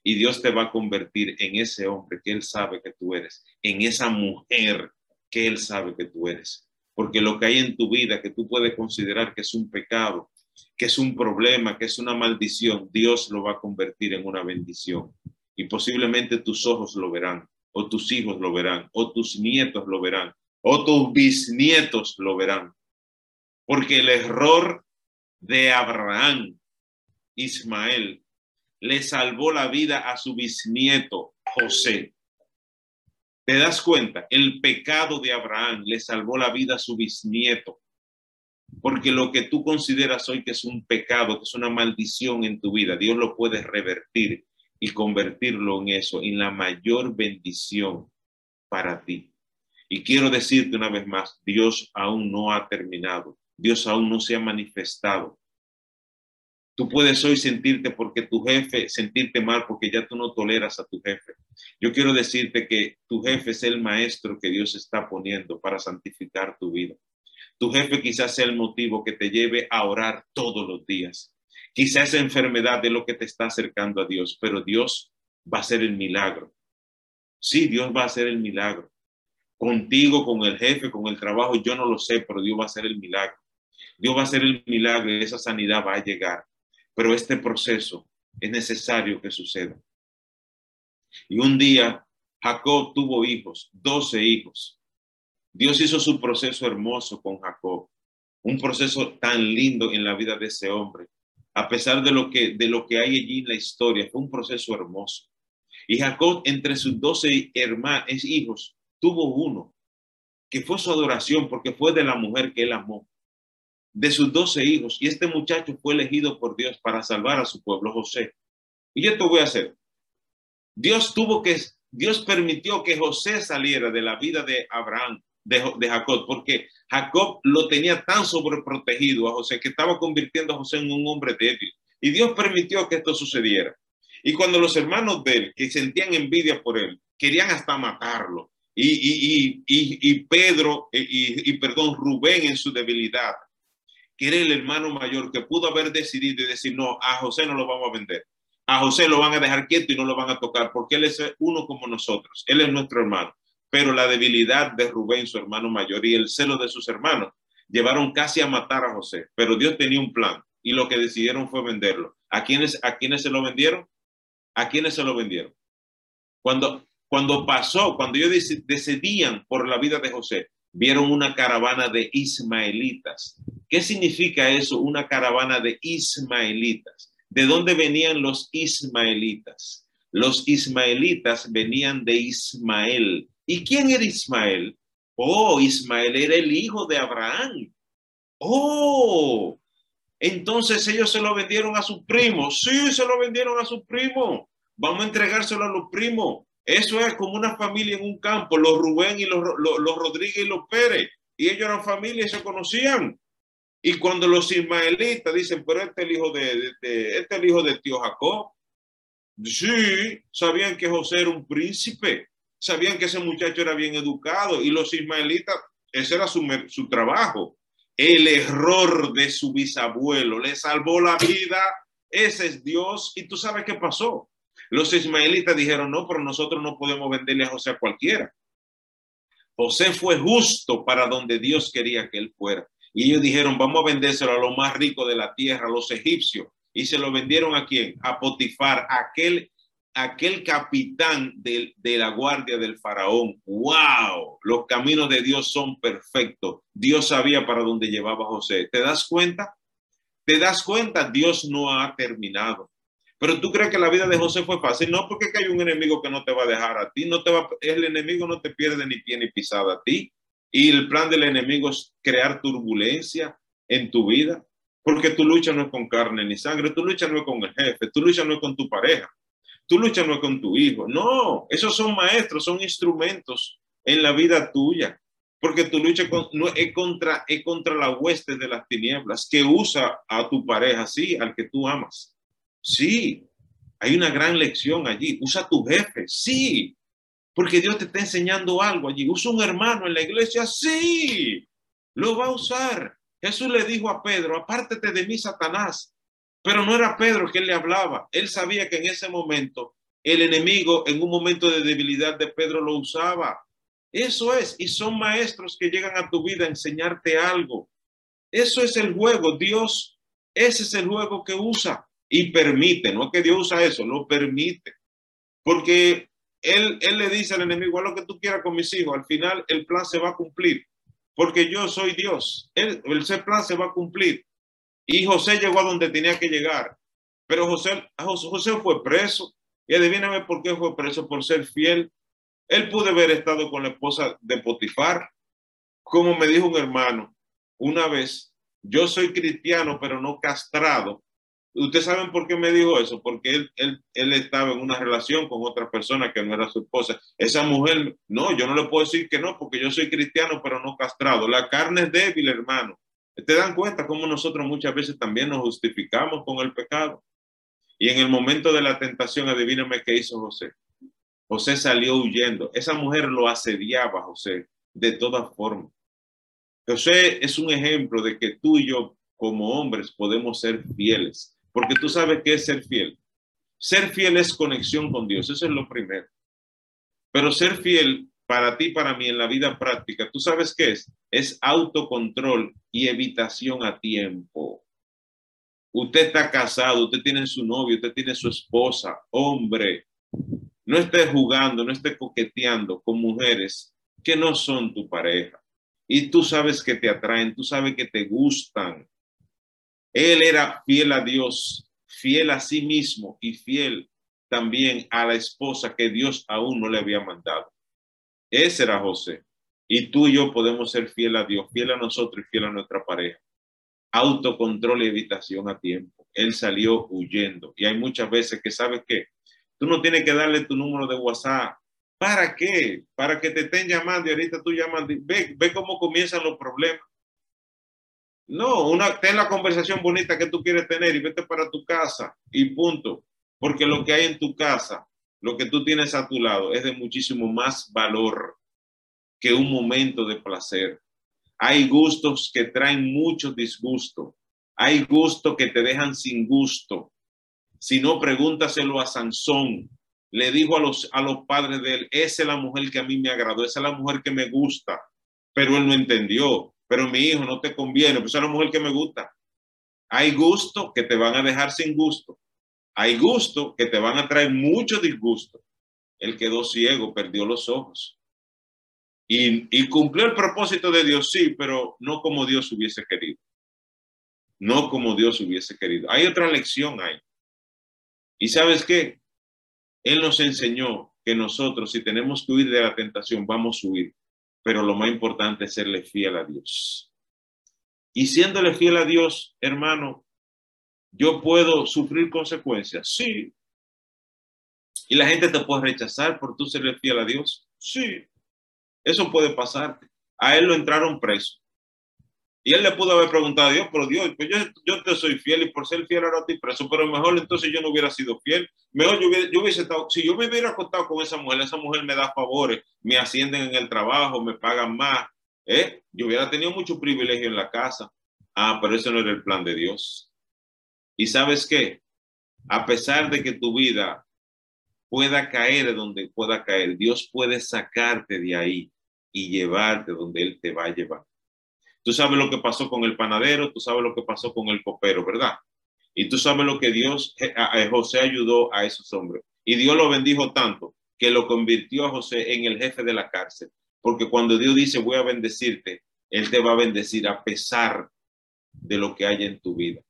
Y Dios te va a convertir en ese hombre que Él sabe que tú eres, en esa mujer que Él sabe que tú eres. Porque lo que hay en tu vida que tú puedes considerar que es un pecado, que es un problema, que es una maldición, Dios lo va a convertir en una bendición. Y posiblemente tus ojos lo verán, o tus hijos lo verán, o tus nietos lo verán, o tus bisnietos lo verán. Porque el error de Abraham, Ismael, le salvó la vida a su bisnieto José. ¿Te das cuenta? El pecado de Abraham le salvó la vida a su bisnieto. Porque lo que tú consideras hoy que es un pecado, que es una maldición en tu vida, Dios lo puede revertir y convertirlo en eso, en la mayor bendición para ti. Y quiero decirte una vez más, Dios aún no ha terminado, Dios aún no se ha manifestado. Tú puedes hoy sentirte porque tu jefe, sentirte mal porque ya tú no toleras a tu jefe. Yo quiero decirte que tu jefe es el maestro que Dios está poniendo para santificar tu vida. Tu jefe quizás sea el motivo que te lleve a orar todos los días. Quizás esa enfermedad de lo que te está acercando a Dios, pero Dios va a hacer el milagro. Sí, Dios va a hacer el milagro. Contigo, con el jefe, con el trabajo, yo no lo sé, pero Dios va a hacer el milagro. Dios va a hacer el milagro y esa sanidad va a llegar. Pero este proceso es necesario que suceda. Y un día Jacob tuvo hijos, doce hijos. Dios hizo su proceso hermoso con Jacob, un proceso tan lindo en la vida de ese hombre. A pesar de lo que, de lo que hay allí en la historia, fue un proceso hermoso. Y Jacob, entre sus doce hermanos, hijos, tuvo uno, que fue su adoración, porque fue de la mujer que él amó de sus doce hijos y este muchacho fue elegido por Dios para salvar a su pueblo José. Y yo te voy a hacer. Dios tuvo que, Dios permitió que José saliera de la vida de Abraham, de, de Jacob, porque Jacob lo tenía tan sobreprotegido a José que estaba convirtiendo a José en un hombre débil. Y Dios permitió que esto sucediera. Y cuando los hermanos de él, que sentían envidia por él, querían hasta matarlo, y, y, y, y Pedro, y, perdón, Rubén en su debilidad, que era el hermano mayor que pudo haber decidido y decir, no, a José no lo vamos a vender. A José lo van a dejar quieto y no lo van a tocar porque él es uno como nosotros. Él es nuestro hermano. Pero la debilidad de Rubén, su hermano mayor, y el celo de sus hermanos llevaron casi a matar a José. Pero Dios tenía un plan y lo que decidieron fue venderlo. ¿A quiénes, a quiénes se lo vendieron? ¿A quiénes se lo vendieron? Cuando, cuando pasó, cuando ellos decidían por la vida de José, vieron una caravana de ismaelitas ¿Qué significa eso? Una caravana de ismaelitas. ¿De dónde venían los ismaelitas? Los ismaelitas venían de Ismael. ¿Y quién era Ismael? Oh, Ismael era el hijo de Abraham. Oh, entonces ellos se lo vendieron a su primo. Sí, se lo vendieron a su primo. Vamos a entregárselo a los primos. Eso es como una familia en un campo, los Rubén y los, los Rodríguez y los Pérez. Y ellos eran familia y se conocían. Y cuando los ismaelitas dicen, pero este es el hijo de, este el hijo de tío Jacob, sí, sabían que José era un príncipe, sabían que ese muchacho era bien educado y los ismaelitas, ese era su, su trabajo. El error de su bisabuelo le salvó la vida, ese es Dios. Y tú sabes qué pasó. Los ismaelitas dijeron, no, pero nosotros no podemos venderle a José a cualquiera. José fue justo para donde Dios quería que él fuera. Y ellos dijeron, vamos a vendérselo a lo más rico de la tierra, a los egipcios. Y se lo vendieron a quién? A Potifar, aquel, aquel capitán de, de la guardia del faraón. ¡Wow! Los caminos de Dios son perfectos. Dios sabía para dónde llevaba José. ¿Te das cuenta? ¿Te das cuenta? Dios no ha terminado. Pero tú crees que la vida de José fue fácil. No, porque hay un enemigo que no te va a dejar a ti. No te va, el enemigo no te pierde ni pie ni pisada a ti. Y el plan del enemigo es crear turbulencia en tu vida, porque tu lucha no es con carne ni sangre, tu lucha no es con el jefe, tu lucha no es con tu pareja, tu lucha no es con tu hijo. No, esos son maestros, son instrumentos en la vida tuya, porque tu lucha no es contra, es contra la hueste de las tinieblas que usa a tu pareja, sí, al que tú amas. Sí, hay una gran lección allí. Usa tu jefe, sí, porque Dios te está enseñando algo allí. Usa un hermano en la iglesia, sí, lo va a usar. Jesús le dijo a Pedro, apártate de mí, Satanás. Pero no era Pedro él le hablaba. Él sabía que en ese momento el enemigo, en un momento de debilidad de Pedro, lo usaba. Eso es, y son maestros que llegan a tu vida a enseñarte algo. Eso es el juego. Dios, ese es el juego que usa y permite, no que Dios usa eso, lo permite. Porque él, le dice al enemigo, haz lo que tú quieras con mis hijos, al final el plan se va a cumplir, porque yo soy Dios, él, ese plan se va a cumplir. Y José llegó a donde tenía que llegar, pero José, José fue preso, y adivíname por qué fue preso, por ser fiel. Él pudo haber estado con la esposa de Potifar, como me dijo un hermano una vez, yo soy cristiano, pero no castrado, ¿Ustedes saben por qué me dijo eso? Porque él, él, él, estaba en una relación con otra persona que no era su esposa. Esa mujer, no, yo no le puedo decir que no, porque yo soy cristiano, pero no castrado. La carne es débil, hermano. ¿Te dan cuenta cómo nosotros muchas veces también nos justificamos con el pecado? Y en el momento de la tentación, adivíname qué hizo José. José salió huyendo. Esa mujer lo asediaba, José, de todas formas. José es un ejemplo de que tú y yo, como hombres, podemos ser fieles. Porque tú sabes qué es ser fiel. Ser fiel es conexión con Dios. Eso es lo primero. Pero ser fiel para ti, para mí, en la vida práctica, ¿tú sabes qué es? Es autocontrol y evitación a tiempo. Usted está casado, usted tiene su novio, usted tiene su esposa, hombre. No esté jugando, no esté coqueteando con mujeres que no son tu pareja. Y tú sabes que te atraen, tú sabes que te gustan. Él era fiel a Dios, fiel a sí mismo y fiel también a la esposa que Dios aún no le había mandado. Ese era José. Y tú y yo podemos ser fiel a Dios, fiel a nosotros y fiel a nuestra pareja. Autocontrol y evitación a tiempo. Él salió huyendo. Y hay muchas veces que sabes que tú no tienes que darle tu número de WhatsApp. ¿Para qué? Para que te estén llamando y ahorita tú llamas. Ve, ve cómo comienzan los problemas. No, una, ten la conversación bonita que tú quieres tener y vete para tu casa y punto. Porque lo que hay en tu casa, lo que tú tienes a tu lado, es de muchísimo más valor que un momento de placer. Hay gustos que traen mucho disgusto. Hay gustos que te dejan sin gusto. Si no, pregúntaselo a Sansón. Le dijo a los, a los padres de él, esa es la mujer que a mí me agradó, esa es la mujer que me gusta. Pero él no entendió. Pero mi hijo, no te conviene, pues es la mujer que me gusta. Hay gustos que te van a dejar sin gusto. Hay gustos que te van a traer mucho disgusto. Él quedó ciego, perdió los ojos. Y, y, cumplió el propósito de Dios, sí, pero no como Dios hubiese querido. No como Dios hubiese querido. Hay otra lección ahí. ¿Y sabes qué? Él nos enseñó que nosotros, si tenemos que huir de la tentación, vamos a huir. Pero lo más importante es serle fiel a Dios. Y siéndole fiel a Dios, hermano, yo puedo sufrir consecuencias, sí. Y la gente te puede rechazar por tú serle fiel a Dios, sí. Eso puede pasarte. A él lo entraron preso. Y él le pudo haber preguntado a Dios, pero Dios, pues yo, te soy fiel y por ser fiel ahora estoy preso, pero mejor entonces yo no hubiera sido fiel. Mejor yo hubiera, yo hubiese estado, si yo me hubiera acostado con esa mujer, esa mujer me da favores, me ascienden en el trabajo, me pagan más, ¿eh? Yo hubiera tenido mucho privilegio en la casa. Ah, pero ese no era el plan de Dios. Y sabes qué? A pesar de que tu vida pueda caer donde pueda caer, Dios puede sacarte de ahí y llevarte donde Él te va a llevar. Tú sabes lo que pasó con el panadero, tú sabes lo que pasó con el copero, ¿verdad? Y tú sabes lo que Dios, a José ayudó a esos hombres. Y Dios lo bendijo tanto que lo convirtió a José en el jefe de la cárcel. Porque cuando Dios dice, voy a bendecirte, Él te va a bendecir a pesar de lo que hay en tu vida.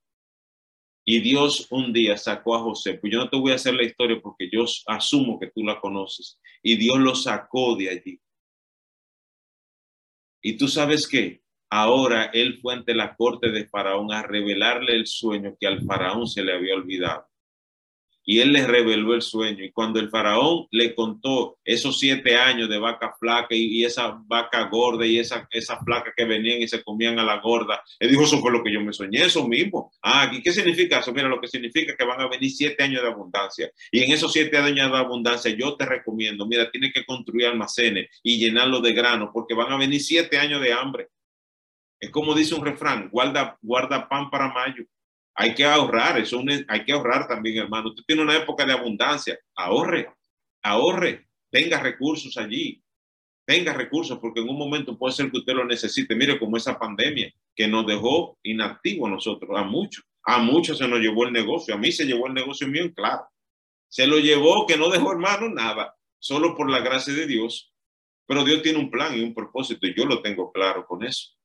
Y Dios un día sacó a José, pues yo no te voy a hacer la historia porque yo asumo que tú la conoces. Y Dios lo sacó de allí. Y tú sabes que ahora él fue ante la corte de Faraón a revelarle el sueño que al Faraón se le había olvidado y él les reveló el sueño. Y cuando el faraón le contó esos siete años de vaca flaca y, esa vaca gorda y esa, esa flaca que venían y se comían a la gorda, él dijo, eso fue lo que yo me soñé, eso mismo. Ah, ¿y qué significa eso? Mira, lo que significa que van a venir siete años de abundancia. Y en esos siete años de abundancia yo te recomiendo, mira, tienes que construir almacenes y llenarlo de grano porque van a venir siete años de hambre. Es como dice un refrán, guarda, guarda pan para mayo hay que ahorrar, eso hay que ahorrar también, hermano. Usted tiene una época de abundancia, ahorre, ahorre, tenga recursos allí, tenga recursos, porque en un momento puede ser que usted lo necesite. Mire, como esa pandemia que nos dejó inactivos a nosotros, a muchos, a muchos se nos llevó el negocio, a mí se llevó el negocio mío, claro. Se lo llevó que no dejó, hermano, nada, solo por la gracia de Dios. Pero Dios tiene un plan y un propósito y yo lo tengo claro con eso.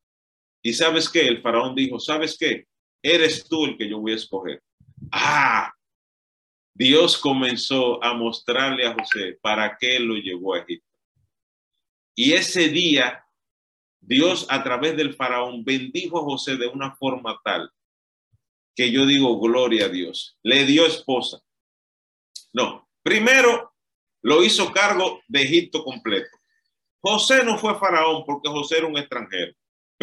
Y sabes qué, el faraón dijo, ¿sabes qué? eres tú el que yo voy a escoger. Ah, Dios comenzó a mostrarle a José para qué lo llevó a Egipto. Y ese día, Dios a través del faraón bendijo a José de una forma tal que yo digo, gloria a Dios. Le dio esposa. No, primero lo hizo cargo de Egipto completo. José no fue faraón porque José era un extranjero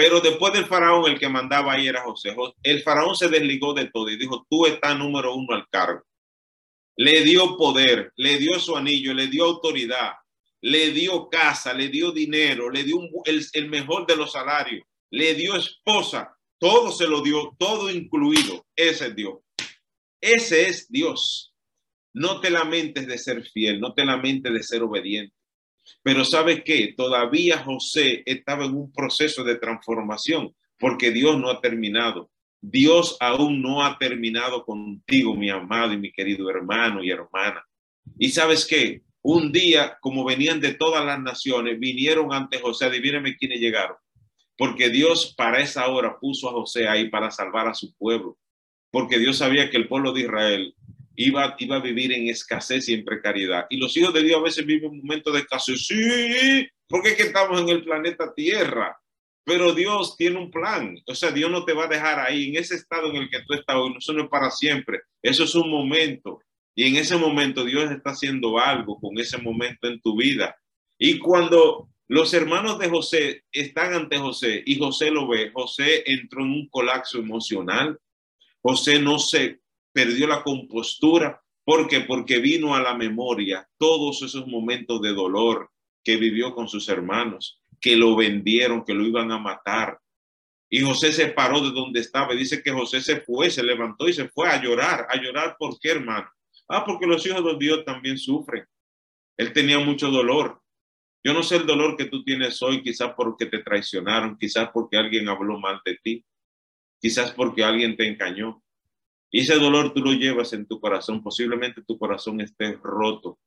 Pero después del faraón, el que mandaba ahí era José. El faraón se desligó de todo y dijo, tú estás número uno al cargo. Le dio poder, le dio su anillo, le dio autoridad, le dio casa, le dio dinero, le dio el, mejor de los salarios, le dio esposa, todo se lo dio, todo incluido. Ese es Dios. Ese es Dios. No te lamentes de ser fiel, no te lamentes de ser obediente. Pero ¿sabes qué? Todavía José estaba en un proceso de transformación porque Dios no ha terminado. Dios aún no ha terminado contigo, mi amado y mi querido hermano y hermana. Y sabes qué? Un día, como venían de todas las naciones, vinieron ante José. Adivíneme quiénes llegaron. Porque Dios para esa hora puso a José ahí para salvar a su pueblo. Porque Dios sabía que el pueblo de Israel iba, iba a vivir en escasez y en precariedad. Y los hijos de Dios a veces viven un momento de escasez. Sí, porque que estamos en el planeta Tierra. Pero Dios tiene un plan. O sea, Dios no te va a dejar ahí en ese estado en el que tú estás hoy. No es para siempre. Eso es un momento. Y en ese momento Dios está haciendo algo con ese momento en tu vida. Y cuando los hermanos de José están ante José y José lo ve, José entró en un colapso emocional. José no se perdió la compostura. ¿Por qué? Porque vino a la memoria todos esos momentos de dolor que vivió con sus hermanos, que lo vendieron, que lo iban a matar. Y José se paró de donde estaba. Dice que José se fue, se levantó y se fue a llorar. ¿A llorar por qué, hermano? Ah, porque los hijos de Dios también sufren. Él tenía mucho dolor. Yo no sé el dolor que tú tienes hoy, quizás porque te traicionaron, quizás porque alguien habló mal de ti, quizás porque alguien te engañó. Y ese dolor tú lo llevas en tu corazón. Posiblemente tu corazón esté roto.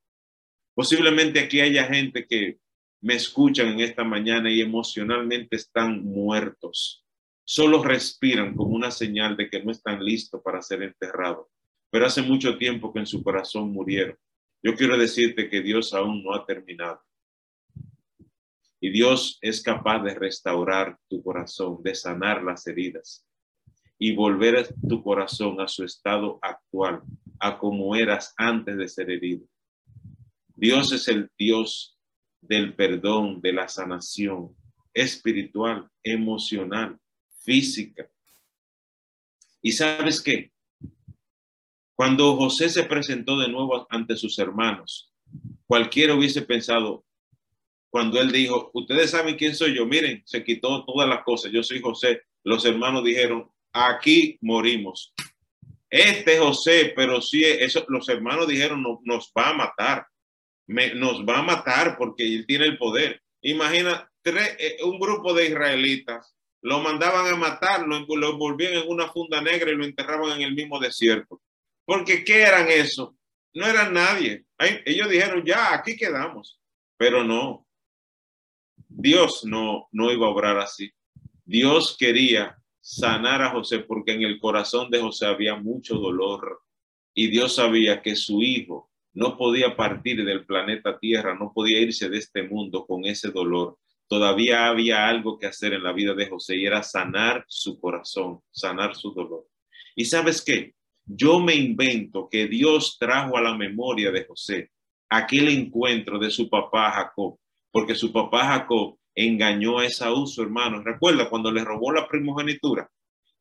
Posiblemente aquí haya gente que me escuchan en esta mañana y emocionalmente están muertos. Solo respiran como una señal de que no están listos para ser enterrados. Pero hace mucho tiempo que en su corazón murieron. Yo quiero decirte que Dios aún no ha terminado. Y Dios es capaz de restaurar tu corazón, de sanar las heridas y volver tu corazón a su estado actual, a como eras antes de ser herido. Dios es el Dios del perdón, de la sanación espiritual, emocional, física. ¿Y sabes qué? Cuando José se presentó de nuevo ante sus hermanos, cualquiera hubiese pensado, cuando él dijo, ustedes saben quién soy yo, miren, se quitó todas las cosas, yo soy José, los hermanos dijeron, aquí morimos. Este José, pero sí, eso, los hermanos dijeron, no, nos va a matar, nos va a matar porque él tiene el poder. Imagina, tres, eh, un grupo de israelitas lo mandaban a matar, lo, lo envolvían en una funda negra y lo enterraban en el mismo desierto. Porque ¿qué eran eso? No eran nadie. Ellos dijeron, ya, aquí quedamos. Pero no. Dios no, no iba a obrar así. Dios quería sanar a José porque en el corazón de José había mucho dolor y Dios sabía que su hijo no podía partir del planeta Tierra, no podía irse de este mundo con ese dolor. Todavía había algo que hacer en la vida de José y era sanar su corazón, sanar su dolor. ¿Y sabes qué? Yo me invento que Dios trajo a la memoria de José aquel encuentro de su papá Jacob, porque su papá Jacob engañó a Esaú, su hermano. Recuerda cuando le robó la primogenitura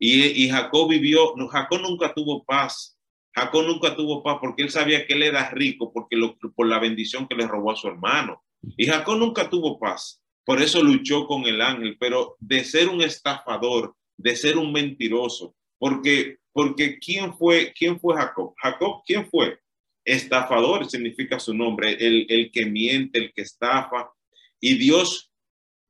y, Jacob vivió, Jacob nunca tuvo paz. Jacob nunca tuvo paz porque él sabía que él era rico porque por la bendición que le robó a su hermano. Y Jacob nunca tuvo paz. Por eso luchó con el ángel, pero de ser un estafador, de ser un mentiroso, porque porque quién fue quién fue Jacob? Jacob quién fue? Estafador significa su nombre, el, el que miente, el que estafa. Y Dios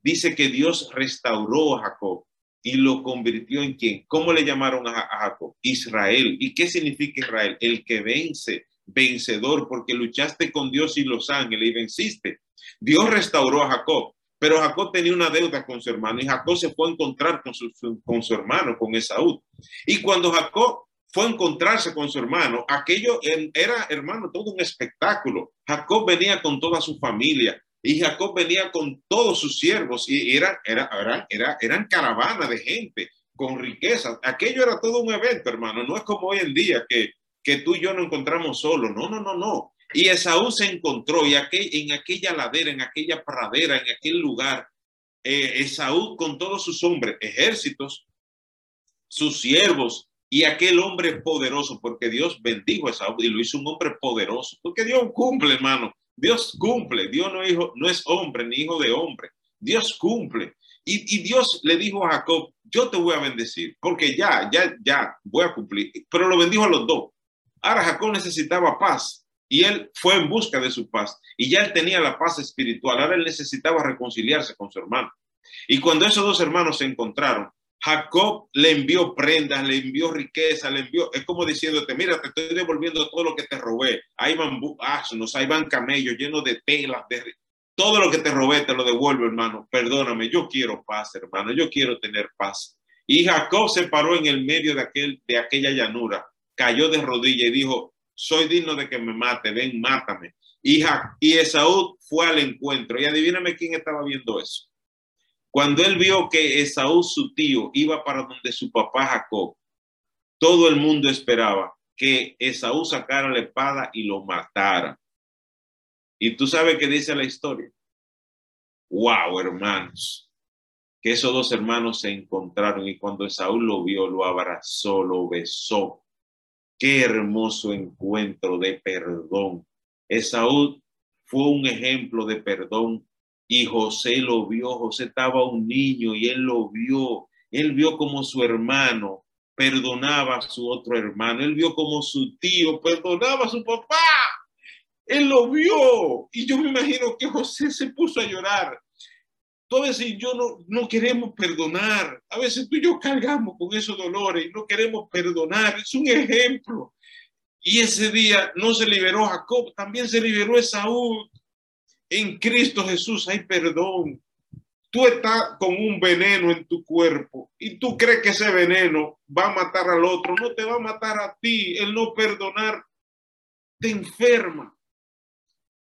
dice que Dios restauró a Jacob y lo convirtió en quién. ¿Cómo le llamaron a, Jacob? Israel. ¿Y qué significa Israel? El que vence, vencedor, porque luchaste con Dios y los ángeles y venciste. Dios restauró a Jacob, pero Jacob tenía una deuda con su hermano y Jacob se fue a encontrar con su, con su hermano, con Esaú. Y cuando Jacob fue a encontrarse con su hermano, aquello era, hermano, todo un espectáculo. Jacob venía con toda su familia, y Jacob venía con todos sus siervos y era, era, era, era, eran caravanas de gente con riquezas. Aquello era todo un evento, hermano. No es como hoy en día que, que tú y yo nos encontramos solos. No, no, no, no. Y Esaú se encontró y aquel, en aquella ladera, en aquella pradera, en aquel lugar, eh, Esaú con todos sus hombres, ejércitos, sus siervos y aquel hombre poderoso, porque Dios bendijo a Esaú y lo hizo un hombre poderoso, porque Dios cumple, hermano. Dios cumple, Dios no, es hombre ni hijo de hombre, Dios cumple. Y, y, Dios le dijo a Jacob, yo te voy a bendecir, porque ya, ya, ya voy a cumplir. Pero lo bendijo a los dos. Ahora Jacob necesitaba paz y él fue en busca de su paz. Y ya él tenía la paz espiritual. Ahora él necesitaba reconciliarse con su hermano. Y cuando esos dos hermanos se encontraron, Jacob le envió prendas, le envió riqueza, le envió, es como diciéndote, mira, te estoy devolviendo todo lo que te robé. Ahí van asnos, ahí van camellos llenos de telas, de, todo lo que te robé te lo devuelvo, hermano. Perdóname, yo quiero paz, hermano, yo quiero tener paz. Y Jacob se paró en el medio de, aquel, de aquella llanura, cayó de rodillas y dijo, soy digno de que me mate, ven, mátame. Y, y Esaú fue al encuentro. Y adivíname quién estaba viendo eso. Cuando él vio que Esaú, su tío, iba para donde su papá Jacob, todo el mundo esperaba que Esaú sacara la espada y lo matara. Y tú sabes qué dice la historia. Wow, hermanos. Que esos dos hermanos se encontraron y cuando Esaú lo vio, lo abrazó, lo besó. Qué hermoso encuentro de perdón. Esaú fue un ejemplo de perdón y José lo vio. José estaba un niño y él lo vio. Él vio como su hermano perdonaba a su otro hermano. Él vio como su tío perdonaba a su papá. Él lo vio y yo me imagino que José se puso a llorar. Tú a veces yo no, no queremos perdonar. A veces tú y yo cargamos con esos dolores y no queremos perdonar. Es un ejemplo. Y ese día no se liberó Jacob, también se liberó Esaú. En Cristo Jesús hay perdón. Tú estás con un veneno en tu cuerpo y tú crees que ese veneno va a matar al otro. No te va a matar a ti. El no perdonar te enferma.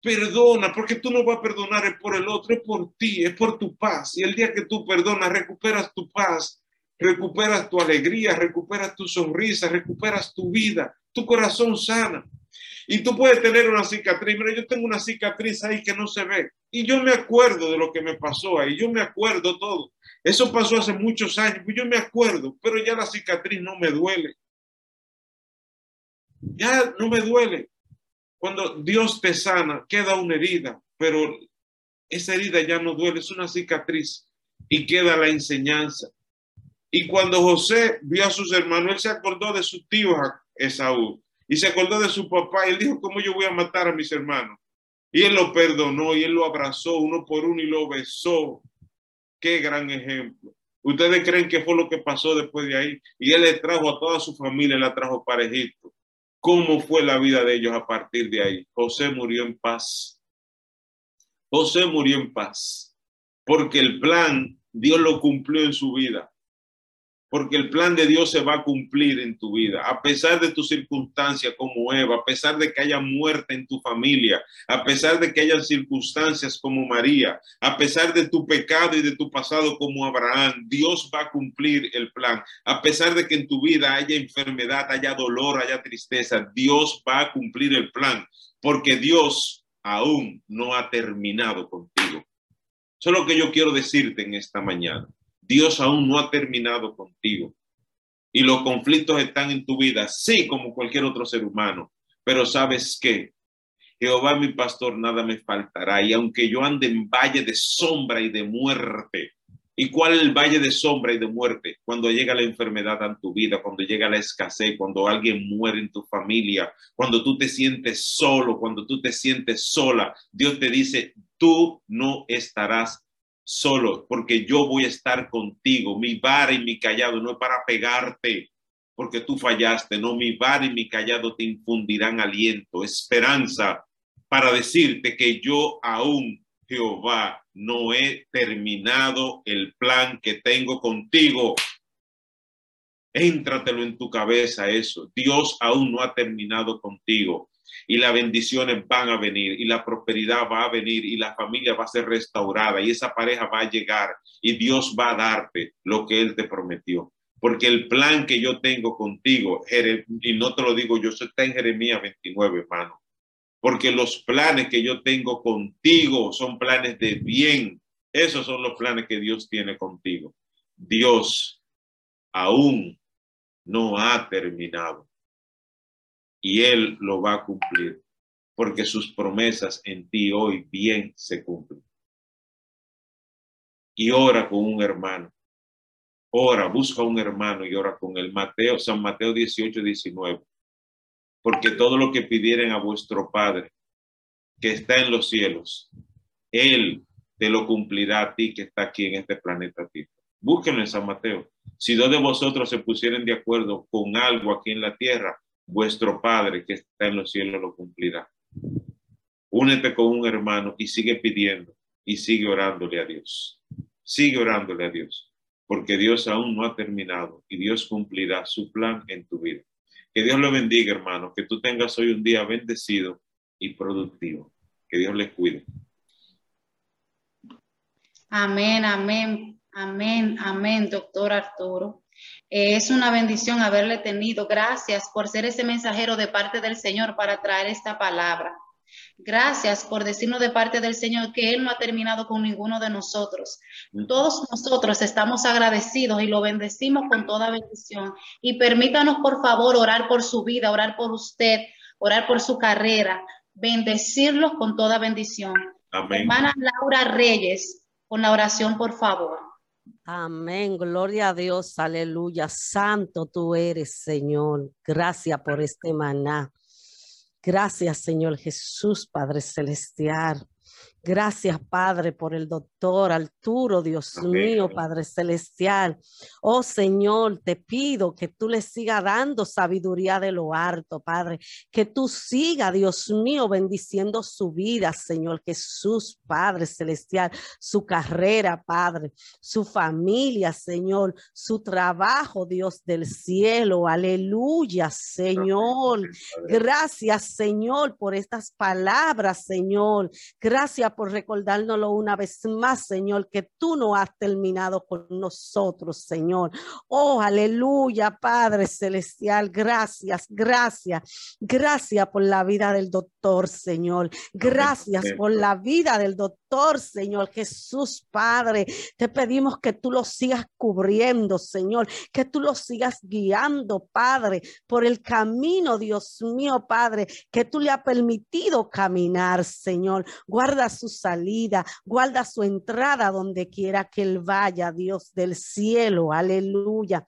Perdona, porque tú no vas a perdonar es por el otro, es por ti, es por tu paz. Y el día que tú perdonas, recuperas tu paz, recuperas tu alegría, recuperas tu sonrisa, recuperas tu vida, tu corazón sana. Y tú puedes tener una cicatriz. Mira, yo tengo una cicatriz ahí que no se ve. Y yo me acuerdo de lo que me pasó ahí. Yo me acuerdo todo. Eso pasó hace muchos años. Yo me acuerdo, pero ya la cicatriz no me duele. Ya no me duele. Cuando Dios te sana, queda una herida, pero esa herida ya no duele, es una cicatriz y queda la enseñanza. Y cuando José vio a sus hermanos, él se acordó de su tío Esaú y se acordó de su papá y él dijo, ¿cómo yo voy a matar a mis hermanos? Y él lo perdonó y él lo abrazó uno por uno y lo besó. Qué gran ejemplo. ¿Ustedes creen que fue lo que pasó después de ahí? Y él le trajo a toda su familia, la trajo para Egipto cómo fue la vida de ellos a partir de ahí. José murió en paz. José murió en paz, porque el plan Dios lo cumplió en su vida porque el plan de Dios se va a cumplir en tu vida, a pesar de tu circunstancia como Eva, a pesar de que haya muerte en tu familia, a pesar de que haya circunstancias como María, a pesar de tu pecado y de tu pasado como Abraham, Dios va a cumplir el plan. A pesar de que en tu vida haya enfermedad, haya dolor, haya tristeza, Dios va a cumplir el plan, porque Dios aún no ha terminado contigo. Eso es lo que yo quiero decirte en esta mañana. Dios aún no ha terminado contigo. Y los conflictos están en tu vida, sí, como cualquier otro ser humano. Pero sabes qué? Jehová mi pastor, nada me faltará. Y aunque yo ande en valle de sombra y de muerte, ¿y cuál es el valle de sombra y de muerte? Cuando llega la enfermedad en tu vida, cuando llega la escasez, cuando alguien muere en tu familia, cuando tú te sientes solo, cuando tú te sientes sola, Dios te dice, tú no estarás solo, porque yo voy a estar contigo. Mi vara y mi callado no es para pegarte, porque tú fallaste, no, mi vara y mi callado te infundirán aliento, esperanza, para decirte que yo aún, Jehová, no he terminado el plan que tengo contigo. Éntratelo en tu cabeza eso. Dios aún no ha terminado contigo y las bendiciones van a venir y la prosperidad va a venir y la familia va a ser restaurada y esa pareja va a llegar y Dios va a darte lo que Él te prometió. Porque el plan que yo tengo contigo, y no te lo digo yo, eso está en Jeremías 29, hermano. Porque los planes que yo tengo contigo son planes de bien, Esos son los planes que Dios tiene contigo. Dios aún no ha terminado y Él lo va a cumplir porque sus promesas en ti hoy bien se cumplen. Y ora con un hermano. Ora, busca un hermano y ora con el Mateo, San Mateo 18, 19. Porque todo lo que pidieren a vuestro Padre, que está en los cielos, Él te lo cumplirá a ti que está aquí en este planeta Tierra. Búsquenlo en San Mateo. Si dos de vosotros se pusieren de acuerdo con algo aquí en la tierra, vuestro Padre que está en los cielos lo cumplirá. Únete con un hermano y sigue pidiendo y sigue orándole a Dios. Sigue orándole a Dios, porque Dios aún no ha terminado y Dios cumplirá su plan en tu vida. Que Dios lo bendiga, hermano, que tú tengas hoy un día bendecido y productivo. Que Dios les cuide. Amén, amén, amén, amén, doctor Arturo. Es una bendición haberle tenido. Gracias por ser ese mensajero de parte del Señor para traer esta palabra. Gracias por decirnos de parte del Señor que Él no ha terminado con ninguno de nosotros. Todos nosotros estamos agradecidos y lo bendecimos con toda bendición. Y permítanos, por favor, orar por su vida, orar por usted, orar por su carrera, bendecirlos con toda bendición. Hermana Laura Reyes, con la oración, por favor. Amén, gloria a Dios, aleluya. Santo tú eres, Señor. Gracias por este maná. Gracias, Señor Jesús, Padre Celestial. Gracias, Padre, por el doctor Arturo, Dios mío, Padre Celestial. Oh Señor, te pido que tú le sigas dando sabiduría de lo alto, Padre. Que tú sigas, Dios mío, bendiciendo su vida, Señor Jesús, Padre Celestial, su carrera, Padre, su familia, Señor, su trabajo, Dios del cielo. Aleluya, Señor. Gracias, Señor, por estas palabras, Señor. Gracias por recordárnoslo una vez más, Señor, que tú no has terminado con nosotros, Señor. Oh, aleluya, Padre Celestial. Gracias, gracias. Gracias por la vida del doctor, Señor. Gracias por la vida del doctor, Señor Jesús, Padre. Te pedimos que tú lo sigas cubriendo, Señor, que tú lo sigas guiando, Padre, por el camino, Dios mío, Padre, que tú le has permitido caminar, Señor. Guarda su salida, guarda su entrada donde quiera que él vaya, Dios del cielo, aleluya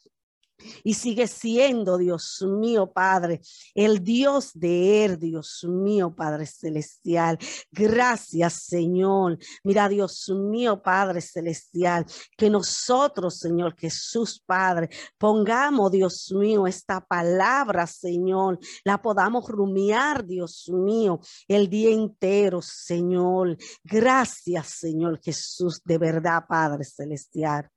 y sigue siendo, Dios mío, Padre, el Dios de él, Dios mío, Padre Celestial. Gracias, Señor. Mira, Dios mío, Padre Celestial, que nosotros, Señor Jesús, Padre, pongamos, Dios mío, esta palabra, Señor, la podamos rumiar, Dios mío, el día entero, Señor. Gracias, Señor Jesús, de verdad, Padre Celestial.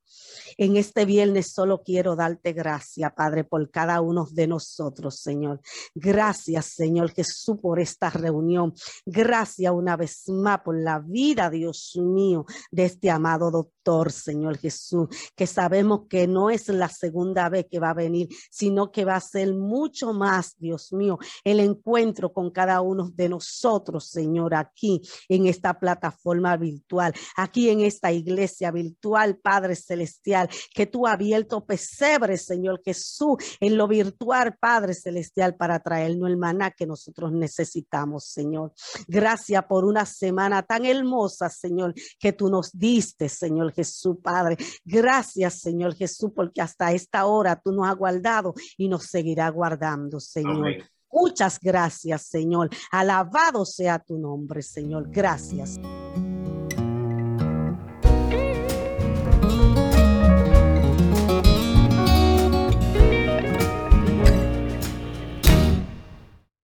En este viernes solo quiero darte gracias, Padre, por cada uno de nosotros, Señor. Gracias, Señor Jesús, por esta reunión. Gracias una vez más por la vida, Dios mío, de este amado doctor, Señor Jesús, que sabemos que no es la segunda vez que va a venir, sino que va a ser mucho más, Dios mío, el encuentro con cada uno de nosotros, Señor, aquí en esta plataforma virtual, aquí en esta iglesia virtual, Padre Celestial que tú has abierto pesebre, Señor Jesús, en lo virtual, Padre Celestial, para traernos el maná que nosotros necesitamos, Señor. Gracias por una semana tan hermosa, Señor, que tú nos diste, Señor Jesús, Padre. Gracias, Señor Jesús, porque hasta esta hora tú nos has guardado y nos seguirá guardando, Señor. Muchas gracias, Señor. Alabado sea tu nombre, Señor. Gracias.